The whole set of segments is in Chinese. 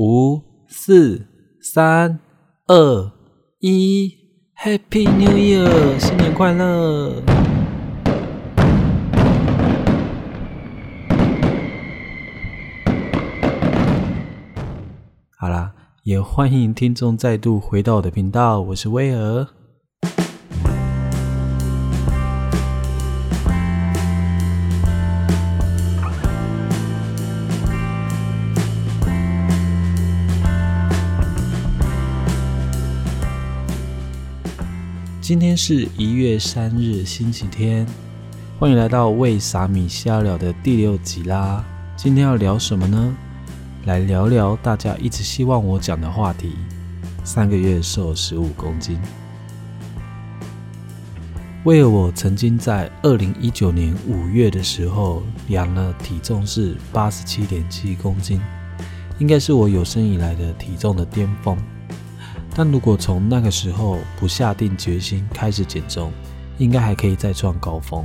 五、四、三、二、一，Happy New Year，新年快乐！好啦，也欢迎听众再度回到我的频道，我是威尔。今天是一月三日，星期天，欢迎来到为傻米瞎聊的第六集啦。今天要聊什么呢？来聊聊大家一直希望我讲的话题：三个月瘦十五公斤。为了我曾经在二零一九年五月的时候量了体重是八十七点七公斤，应该是我有生以来的体重的巅峰。但如果从那个时候不下定决心开始减重，应该还可以再创高峰。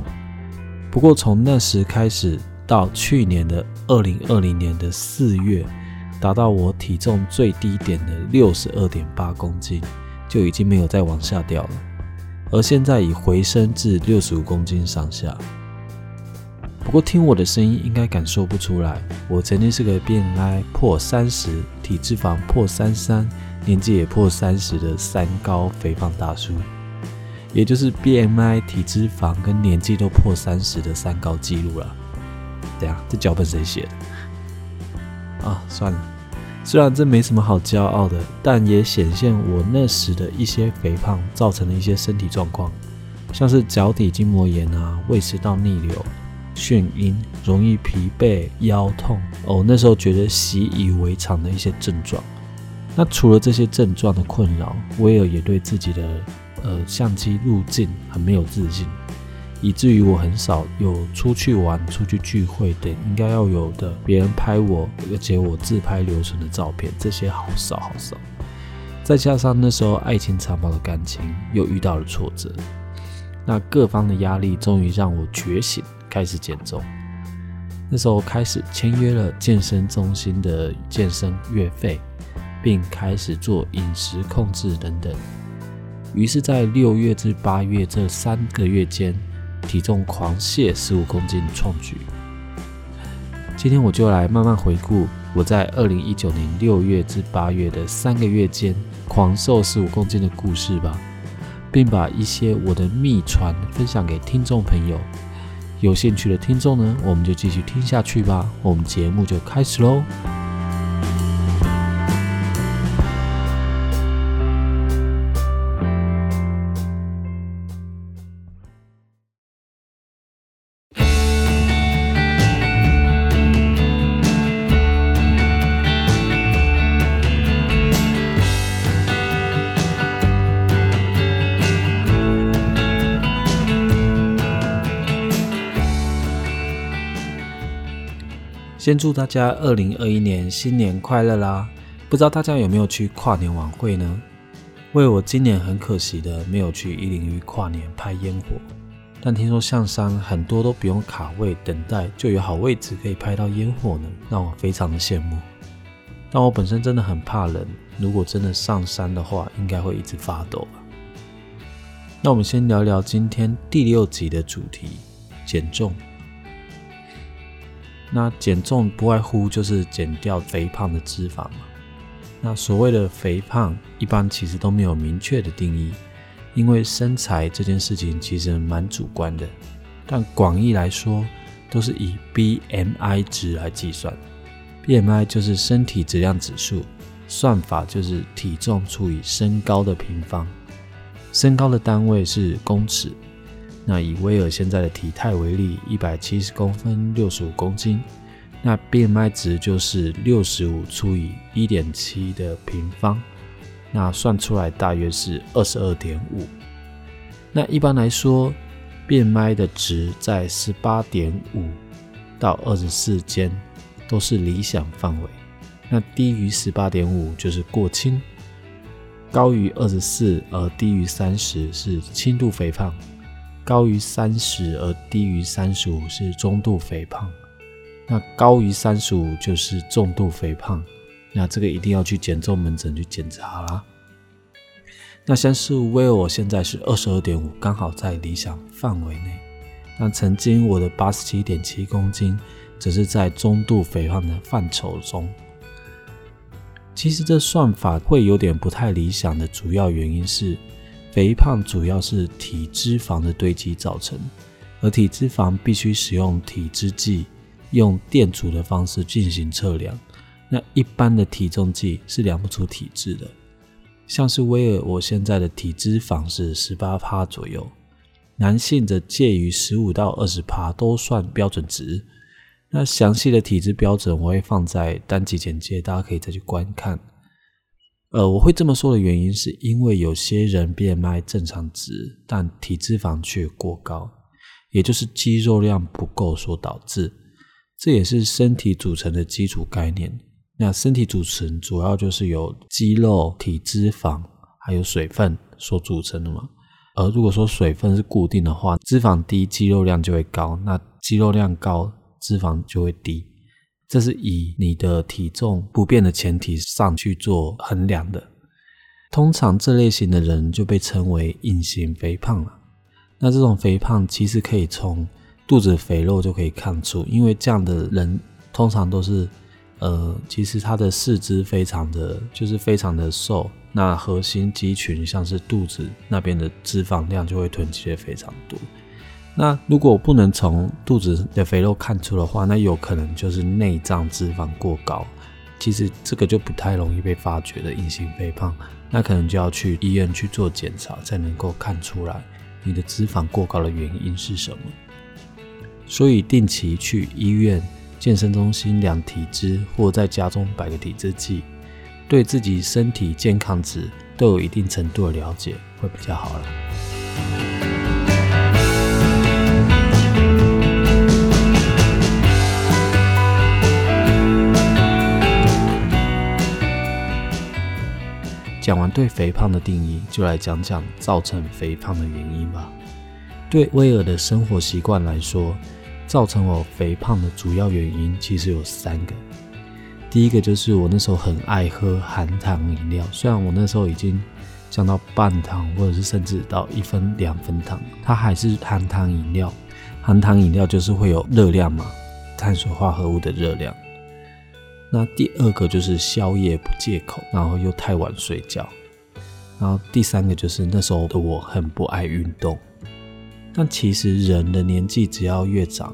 不过从那时开始到去年的二零二零年的四月，达到我体重最低点的六十二点八公斤，就已经没有再往下掉了。而现在已回升至六十五公斤上下。不过听我的声音应该感受不出来，我曾经是个 BMI 破三十、体脂肪破三三。年纪也破三十的三高肥胖大叔，也就是 BMI、体脂肪跟年纪都破三十的三高记录了。对啊，这脚本谁写的？啊，算了，虽然这没什么好骄傲的，但也显现我那时的一些肥胖造成的一些身体状况，像是脚底筋膜炎啊、胃食道逆流、眩晕、容易疲惫、腰痛哦，那时候觉得习以为常的一些症状。那除了这些症状的困扰，威尔也对自己的呃相机路径很没有自信，以至于我很少有出去玩、出去聚会等应该要有的别人拍我，而且我自拍留存的照片，这些好少好少。再加上那时候爱情长跑的感情又遇到了挫折，那各方的压力终于让我觉醒，开始减重。那时候开始签约了健身中心的健身月费。并开始做饮食控制等等，于是，在六月至八月这三个月间，体重狂泻十五公斤创举。今天我就来慢慢回顾我在二零一九年六月至八月的三个月间狂瘦十五公斤的故事吧，并把一些我的秘传分享给听众朋友。有兴趣的听众呢，我们就继续听下去吧。我们节目就开始喽。先祝大家二零二一年新年快乐啦！不知道大家有没有去跨年晚会呢？为我今年很可惜的没有去一零一跨年拍烟火，但听说象山很多都不用卡位等待就有好位置可以拍到烟火呢，让我非常的羡慕。但我本身真的很怕冷，如果真的上山的话，应该会一直发抖吧。那我们先聊聊今天第六集的主题：减重。那减重不外乎就是减掉肥胖的脂肪嘛。那所谓的肥胖，一般其实都没有明确的定义，因为身材这件事情其实蛮主观的。但广义来说，都是以 BMI 值来计算。BMI 就是身体质量指数，算法就是体重除以身高的平方。身高的单位是公尺。那以威尔现在的体态为例，一百七十公分，六十五公斤，那 BMI 值就是六十五除以一点七的平方，那算出来大约是二十二点五。那一般来说，BMI 的值在十八点五到二十四间都是理想范围，那低于十八点五就是过轻，高于二十四而低于三十是轻度肥胖。高于三十而低于三十五是中度肥胖，那高于三十五就是重度肥胖，那这个一定要去减重门诊去检查啦。那像是威尔，我现在是二十二点五，刚好在理想范围内。那曾经我的八十七点七公斤，只是在中度肥胖的范畴中。其实这算法会有点不太理想的主要原因是，肥胖主要是体脂肪的堆积造成，而体脂肪必须使用体脂计，用电阻的方式进行测量。那一般的体重计是量不出体质的。像是威尔，我现在的体脂肪是十八趴左右，男性的介于十五到二十趴都算标准值。那详细的体质标准我会放在单集简介，大家可以再去观看。呃，我会这么说的原因是因为有些人 BMI 正常值，但体脂肪却过高，也就是肌肉量不够所导致。这也是身体组成的基础概念。那身体组成主要就是由肌肉、体脂肪还有水分所组成的嘛。而如果说水分是固定的话，脂肪低，肌肉量就会高。那肌肉量高。脂肪就会低，这是以你的体重不变的前提上去做衡量的。通常这类型的人就被称为隐形肥胖了。那这种肥胖其实可以从肚子肥肉就可以看出，因为这样的人通常都是，呃，其实他的四肢非常的就是非常的瘦，那核心肌群像是肚子那边的脂肪量就会囤积的非常多。那如果不能从肚子的肥肉看出的话，那有可能就是内脏脂肪过高。其实这个就不太容易被发觉的隐形肥胖，那可能就要去医院去做检查，才能够看出来你的脂肪过高的原因是什么。所以定期去医院、健身中心量体脂，或在家中摆个体脂计，对自己身体健康值都有一定程度的了解，会比较好了。讲完对肥胖的定义，就来讲讲造成肥胖的原因吧。对威尔的生活习惯来说，造成我肥胖的主要原因其实有三个。第一个就是我那时候很爱喝含糖饮料，虽然我那时候已经降到半糖，或者是甚至到一分两分糖，它还是含糖饮料。含糖饮料就是会有热量嘛，碳水化合物的热量。那第二个就是宵夜不戒口，然后又太晚睡觉，然后第三个就是那时候的我很不爱运动。但其实人的年纪只要越长，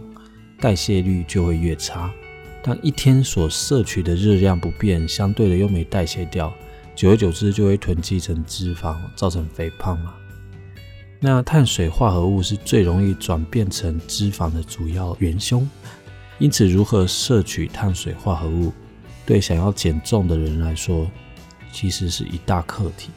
代谢率就会越差。当一天所摄取的热量不变，相对的又没代谢掉，久而久之就会囤积成脂肪，造成肥胖嘛。那碳水化合物是最容易转变成脂肪的主要元凶，因此如何摄取碳水化合物？对想要减重的人来说，其实是一大课题。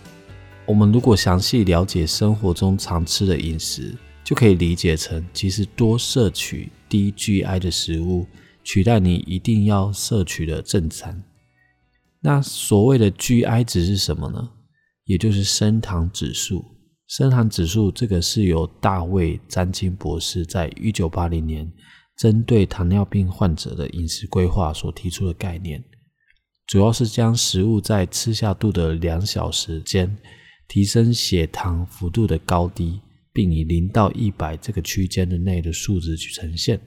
我们如果详细了解生活中常吃的饮食，就可以理解成，其实多摄取低 GI 的食物，取代你一定要摄取的正餐。那所谓的 GI 值是什么呢？也就是升糖指数。升糖指数这个是由大卫詹金博士在一九八零年针对糖尿病患者的饮食规划所提出的概念。主要是将食物在吃下肚的两小时间，提升血糖幅度的高低，并以零到一百这个区间的内的数值去呈现。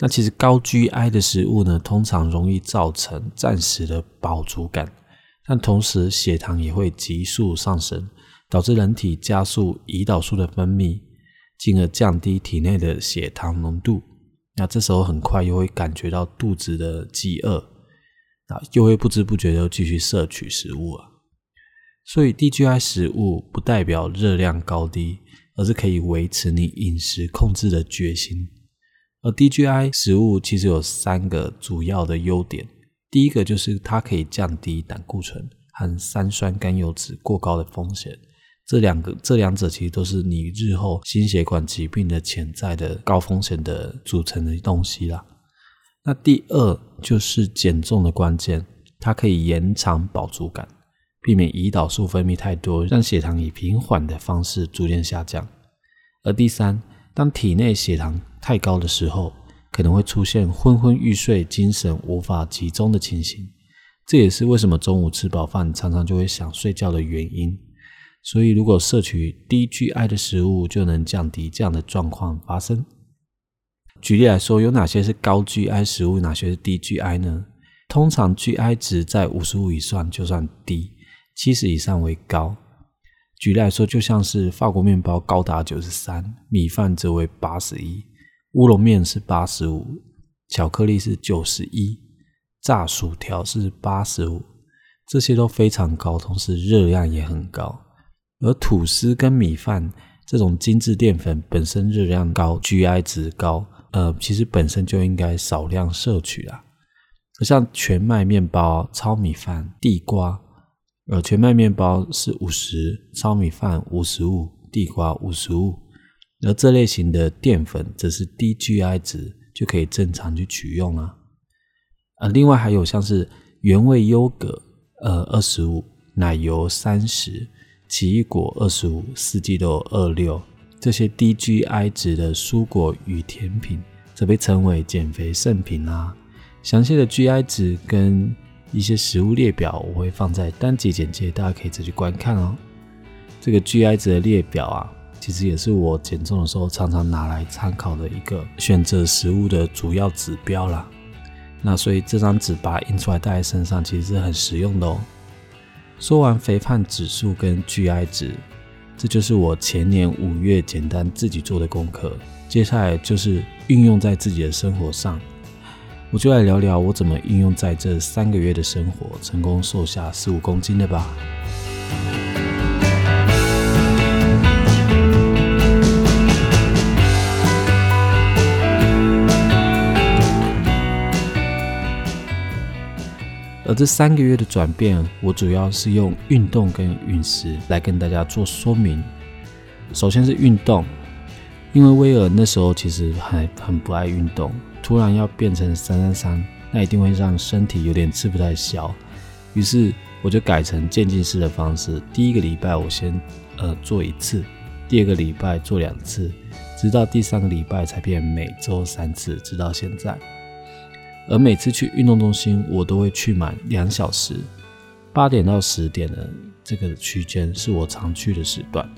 那其实高 GI 的食物呢，通常容易造成暂时的饱足感，但同时血糖也会急速上升，导致人体加速胰岛素的分泌，进而降低体内的血糖浓度。那这时候很快又会感觉到肚子的饥饿。啊，又会不知不觉的继续摄取食物啊，所以低 GI 食物不代表热量高低，而是可以维持你饮食控制的决心。而低 GI 食物其实有三个主要的优点，第一个就是它可以降低胆固醇和三酸甘油脂过高的风险，这两个这两者其实都是你日后心血管疾病的潜在的高风险的组成的东西啦。那第二就是减重的关键，它可以延长饱足感，避免胰岛素分泌太多，让血糖以平缓的方式逐渐下降。而第三，当体内血糖太高的时候，可能会出现昏昏欲睡、精神无法集中的情形，这也是为什么中午吃饱饭常常就会想睡觉的原因。所以，如果摄取低 GI 的食物，就能降低这样的状况发生。举例来说，有哪些是高 GI 食物，哪些是低 GI 呢？通常 GI 值在五十五以上就算低，七十以上为高。举例来说，就像是法国面包高达九十三，米饭则为八十一，乌龙面是八十五，巧克力是九十一。炸薯条是八十五，这些都非常高，同时热量也很高。而吐司跟米饭这种精致淀粉本身热量高，GI 值高，呃，其实本身就应该少量摄取啦。像全麦面包、糙米饭、地瓜，呃，全麦面包是五十，糙米饭五十五，地瓜五十五，而这类型的淀粉则是低 GI 值，就可以正常去取用了。呃，另外还有像是原味优格，呃，二十五，奶油三十，奇异果二十五，四季豆二六，这些低 GI 值的蔬果与甜品，则被称为减肥圣品啦。详细的 GI 值跟一些食物列表，我会放在单集简介，大家可以自己观看哦。这个 GI 值的列表啊，其实也是我减重的时候常常拿来参考的一个选择食物的主要指标啦。那所以这张纸把它印出来带在身上，其实是很实用的哦。说完肥胖指数跟 GI 值，这就是我前年五月简单自己做的功课。接下来就是运用在自己的生活上，我就来聊聊我怎么运用在这三个月的生活，成功瘦下十五公斤的吧。而这三个月的转变，我主要是用运动跟饮食来跟大家做说明。首先是运动，因为威尔那时候其实还很不爱运动，突然要变成三三三，那一定会让身体有点吃不太消。于是我就改成渐进式的方式，第一个礼拜我先呃做一次，第二个礼拜做两次，直到第三个礼拜才变每周三次，直到现在。而每次去运动中心，我都会去满两小时，八点到十点的这个区间是我常去的时段。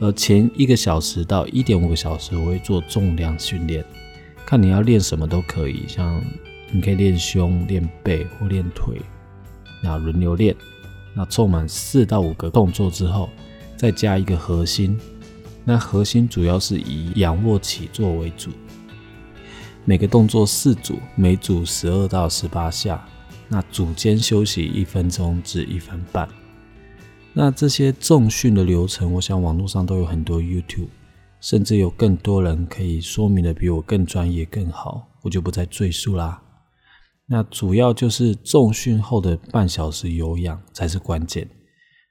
而前一个小时到一点五个小时，我会做重量训练，看你要练什么都可以，像你可以练胸、练背或练腿，那轮流练。那凑满四到五个动作之后，再加一个核心。那核心主要是以仰卧起坐为主。每个动作四组，每组十二到十八下。那组间休息一分钟至一分半。那这些重训的流程，我想网络上都有很多 YouTube，甚至有更多人可以说明的比我更专业更好，我就不再赘述啦。那主要就是重训后的半小时有氧才是关键。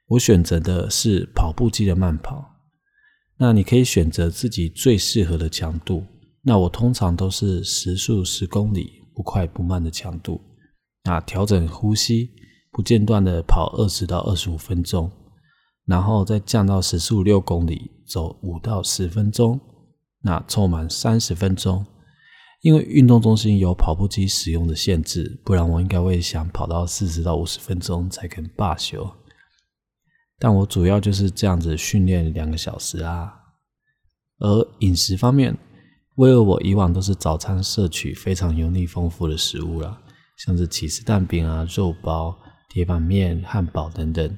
我选择的是跑步机的慢跑。那你可以选择自己最适合的强度。那我通常都是时速十公里，不快不慢的强度。那调整呼吸，不间断的跑二十到二十五分钟，然后再降到时速六公里，走五到十分钟。那凑满三十分钟。因为运动中心有跑步机使用的限制，不然我应该会想跑到四十到五十分钟才肯罢休。但我主要就是这样子训练两个小时啊。而饮食方面。为了我以往都是早餐摄取非常油腻丰富的食物啦，像是起司蛋饼啊、肉包、铁板面、汉堡等等，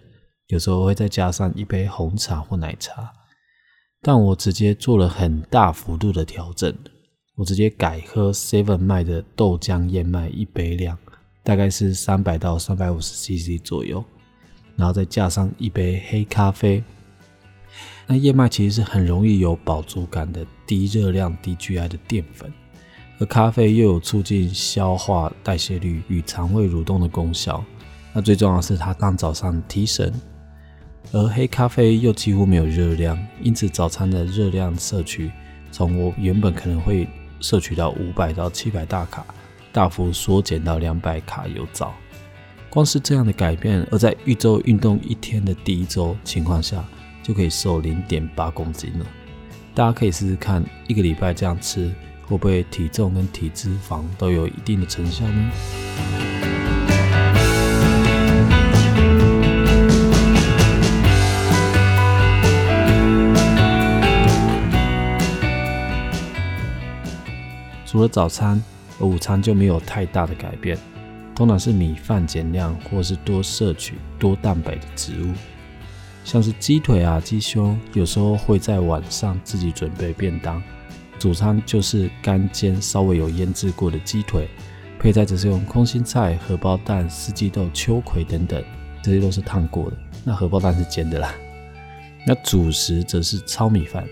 有时候会再加上一杯红茶或奶茶。但我直接做了很大幅度的调整，我直接改喝 Seven 卖的豆浆燕麦一杯量，大概是三百到三百五十 CC 左右，然后再加上一杯黑咖啡。那燕麦其实是很容易有饱足感的低热量、低 GI 的淀粉，而咖啡又有促进消化代谢率与肠胃蠕动的功效。那最重要的是它当早上提神，而黑咖啡又几乎没有热量，因此早餐的热量摄取从我原本可能会摄取到五百到七百大卡，大幅缩减到两百卡有早。光是这样的改变，而在一周运动一天的第一周情况下。就可以瘦零点八公斤了。大家可以试试看一个礼拜这样吃会不会体重跟体脂肪都有一定的成效呢？除了早餐午餐就没有太大的改变通常是米饭减量或是多摄取多蛋白的植物。像是鸡腿啊、鸡胸，有时候会在晚上自己准备便当。主餐就是干煎稍微有腌制过的鸡腿，配菜则是用空心菜、荷包蛋、四季豆、秋葵等等，这些都是烫过的。那荷包蛋是煎的啦。那主食则是糙米饭，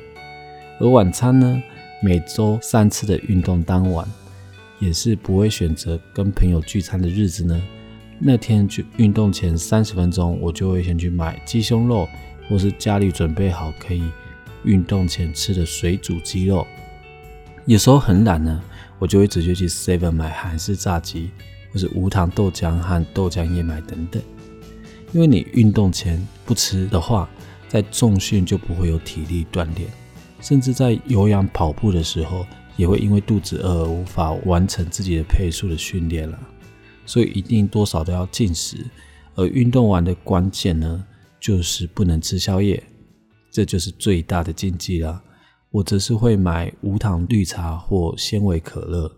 而晚餐呢，每周三次的运动当晚，也是不会选择跟朋友聚餐的日子呢。那天去运动前三十分钟，我就会先去买鸡胸肉，或是家里准备好可以运动前吃的水煮鸡肉。有时候很懒呢，我就会直接去 Seven 买韩式炸鸡，或是无糖豆浆和豆浆燕麦等等。因为你运动前不吃的话，在重训就不会有体力锻炼，甚至在有氧跑步的时候，也会因为肚子饿而无法完成自己的配速的训练了。所以一定多少都要进食。而运动完的关键呢，就是不能吃宵夜，这就是最大的禁忌了。我则是会买无糖绿茶或纤维可乐。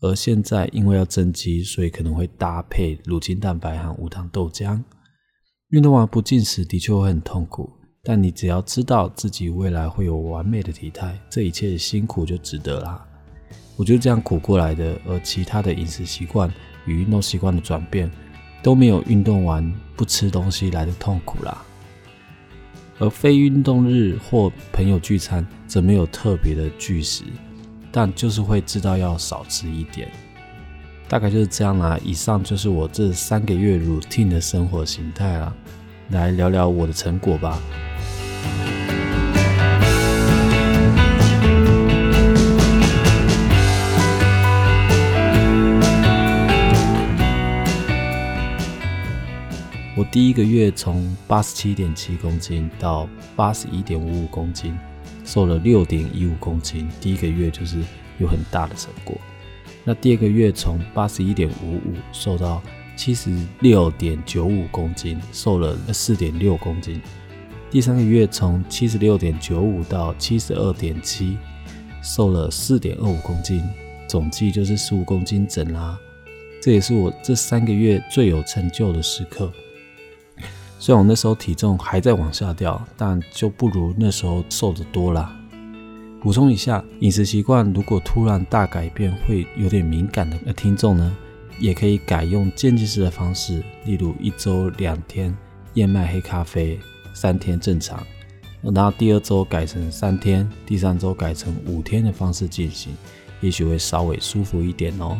而现在因为要增肌，所以可能会搭配乳清蛋白和无糖豆浆。运动完不进食的确会很痛苦，但你只要知道自己未来会有完美的体态，这一切辛苦就值得啦。我就这样苦过来的，而其他的饮食习惯与运动习惯的转变都没有运动完不吃东西来的痛苦啦。而非运动日或朋友聚餐则没有特别的拒食，但就是会知道要少吃一点。大概就是这样啦。以上就是我这三个月 routine 的生活形态啦。来聊聊我的成果吧。我第一个月从八十七点七公斤到八十一点五五公斤，瘦了六点一五公斤。第一个月就是有很大的成果。那第二个月从八十一点五五瘦到七十六点九五公斤，瘦了四点六公斤。第三个月从七十六点九五到七十二点七，瘦了四点二五公斤，总计就是十五公斤整啦。这也是我这三个月最有成就的时刻。虽然我那时候体重还在往下掉，但就不如那时候瘦得多啦。补充一下，饮食习惯如果突然大改变，会有点敏感的听众呢，也可以改用渐进式的方式，例如一周两天燕麦黑咖啡，三天正常，然后第二周改成三天，第三周改成五天的方式进行，也许会稍微舒服一点哦。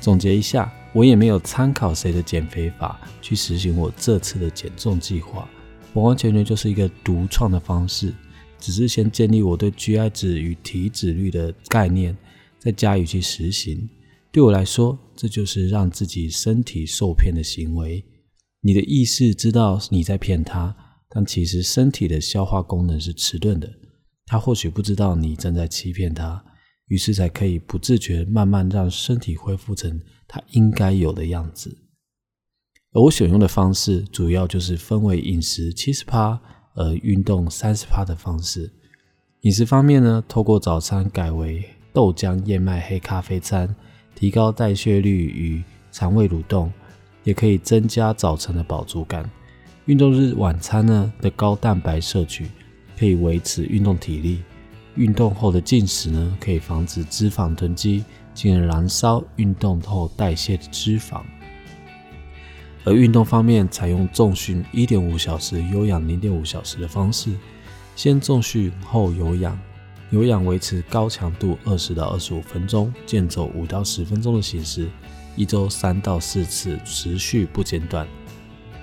总结一下，我也没有参考谁的减肥法去实行我这次的减重计划，完完全全就是一个独创的方式。只是先建立我对 GI 值与体脂率的概念，再加以去实行。对我来说，这就是让自己身体受骗的行为。你的意识知道你在骗他，但其实身体的消化功能是迟钝的。他或许不知道你正在欺骗他，于是才可以不自觉慢慢让身体恢复成它应该有的样子。而我选用的方式，主要就是分为饮食七十趴。而运动三十趴的方式，饮食方面呢，透过早餐改为豆浆燕麦黑咖啡餐，提高代谢率与肠胃蠕动，也可以增加早晨的饱足感。运动日晚餐呢的高蛋白摄取，可以维持运动体力。运动后的进食呢，可以防止脂肪囤积，进而燃烧运动后代谢的脂肪。而运动方面，采用重训一点五小时、有氧零点五小时的方式，先重训后有氧，有氧维持高强度二十到二十五分钟，健走五到十分钟的形式，一周三到四次，持续不间断。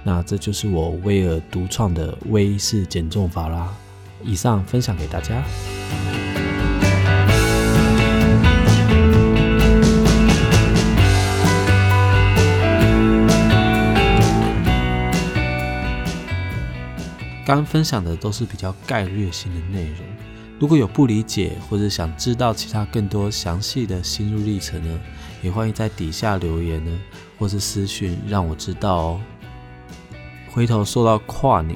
那这就是我威尔独创的威式减重法啦。以上分享给大家。刚分享的都是比较概略性的内容，如果有不理解或者想知道其他更多详细的心路历程呢，也欢迎在底下留言呢，或是私讯让我知道哦。回头说到跨年，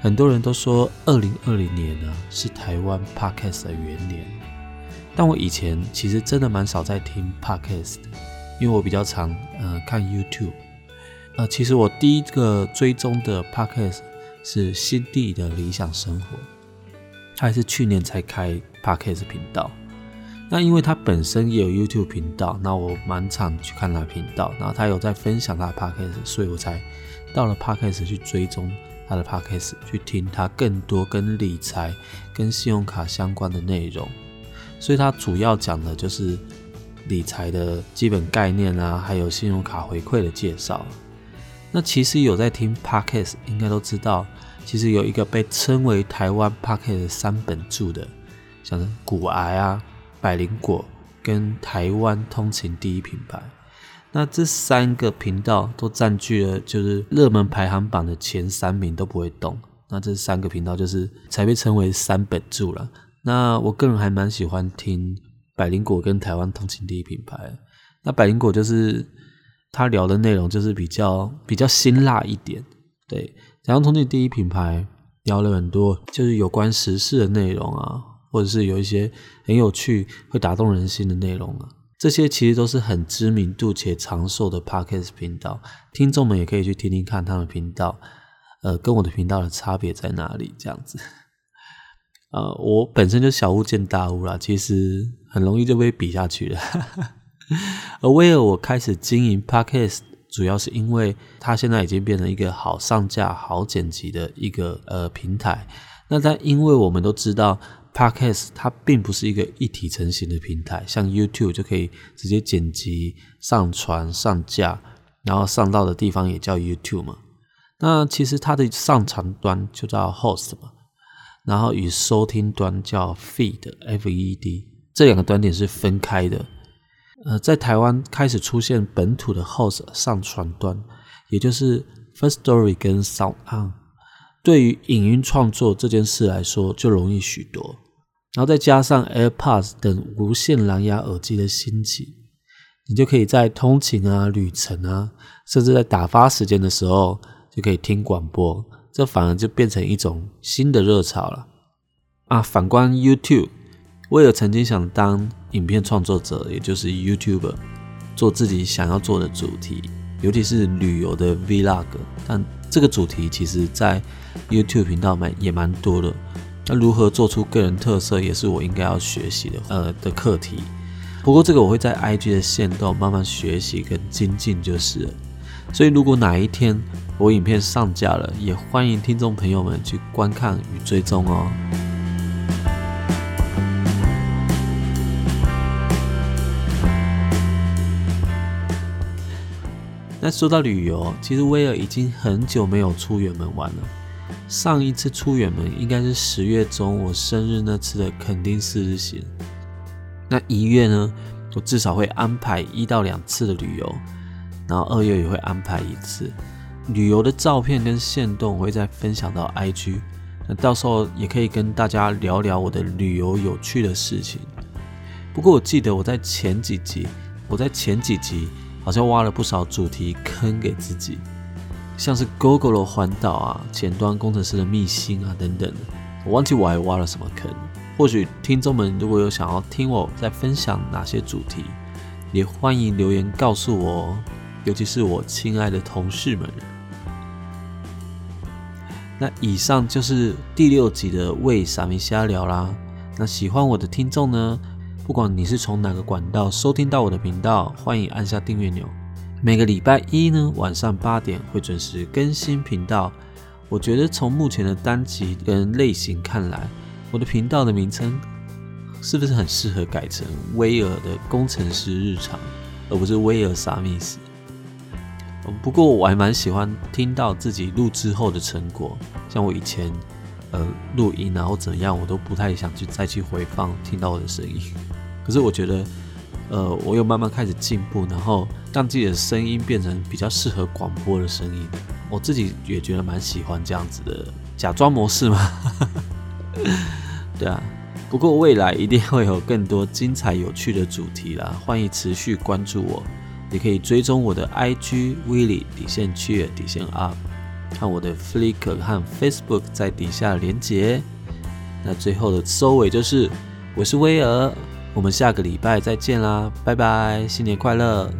很多人都说二零二零年呢是台湾 Podcast 的元年，但我以前其实真的蛮少在听 podcast，因为我比较常呃看 YouTube。呃，其实我第一个追踪的 podcast 是新地的理想生活，他还是去年才开 podcast 频道。那因为他本身也有 YouTube 频道，那我蛮常去看他频道，然后他有在分享他的 podcast，所以我才到了 podcast 去追踪他的 podcast，去听他更多跟理财、跟信用卡相关的内容。所以他主要讲的就是理财的基本概念啊，还有信用卡回馈的介绍。那其实有在听 podcast，应该都知道，其实有一个被称为台湾 podcast 三本柱的，像是骨癌啊。百灵果跟台湾通勤第一品牌，那这三个频道都占据了就是热门排行榜的前三名都不会动。那这三个频道就是才被称为三本柱了。那我个人还蛮喜欢听百灵果跟台湾通勤第一品牌。那百灵果就是他聊的内容就是比较比较辛辣一点，对。台湾通勤第一品牌聊了很多就是有关时事的内容啊。或者是有一些很有趣、会打动人心的内容啊，这些其实都是很知名度且长寿的 podcast 频道，听众们也可以去听听看他们频道，呃，跟我的频道的差别在哪里？这样子，呃，我本身就小巫见大巫啦，其实很容易就被比下去了。而威尔，我开始经营 podcast，主要是因为它现在已经变成一个好上架、好剪辑的一个呃平台。那但因为我们都知道。Podcast 它并不是一个一体成型的平台，像 YouTube 就可以直接剪辑、上传、上架，然后上到的地方也叫 YouTube 嘛。那其实它的上传端就叫 Host 嘛，然后与收听端叫 Feed（F-E-D），这两个端点是分开的。呃，在台湾开始出现本土的 Host 上传端，也就是 First Story 跟 Sound On。对于影音创作这件事来说，就容易许多。然后再加上 AirPods 等无线蓝牙耳机的兴起，你就可以在通勤啊、旅程啊，甚至在打发时间的时候，就可以听广播。这反而就变成一种新的热潮了啊！反观 YouTube，我也曾经想当影片创作者，也就是 YouTuber，做自己想要做的主题，尤其是旅游的 Vlog，但。这个主题其实，在 YouTube 频道蛮也蛮多的。那如何做出个人特色，也是我应该要学习的呃的课题。不过这个我会在 IG 的线动慢慢学习跟精进就是了。所以如果哪一天我影片上架了，也欢迎听众朋友们去观看与追踪哦。那说到旅游，其实威尔已经很久没有出远门玩了。上一次出远门应该是十月中我生日那次的垦丁四日行。那一月呢，我至少会安排一到两次的旅游，然后二月也会安排一次旅游的照片跟线动，我会再分享到 IG。那到时候也可以跟大家聊聊我的旅游有趣的事情。不过我记得我在前几集，我在前几集。好像挖了不少主题坑给自己，像是 Google 环岛啊、前端工程师的秘辛啊等等。我忘记我还挖了什么坑。或许听众们如果有想要听我在分享哪些主题，也欢迎留言告诉我，尤其是我亲爱的同事们。那以上就是第六集的为傻咪瞎聊啦。那喜欢我的听众呢？不管你是从哪个管道收听到我的频道，欢迎按下订阅钮。每个礼拜一呢晚上八点会准时更新频道。我觉得从目前的单集跟类型看来，我的频道的名称是不是很适合改成威尔的工程师日常，而不是威尔萨密斯？不过我还蛮喜欢听到自己录制后的成果，像我以前呃录音然后怎样，我都不太想去再去回放听到我的声音。可是我觉得，呃，我又慢慢开始进步，然后让自己的声音变成比较适合广播的声音。我自己也觉得蛮喜欢这样子的假装模式嘛。对啊，不过未来一定会有更多精彩有趣的主题啦，欢迎持续关注我，也可以追踪我的 IG Willie 底线去底线 up，看我的 Flickr 和 Facebook 在底下连接。那最后的收尾就是，我是威尔。我们下个礼拜再见啦，拜拜，新年快乐！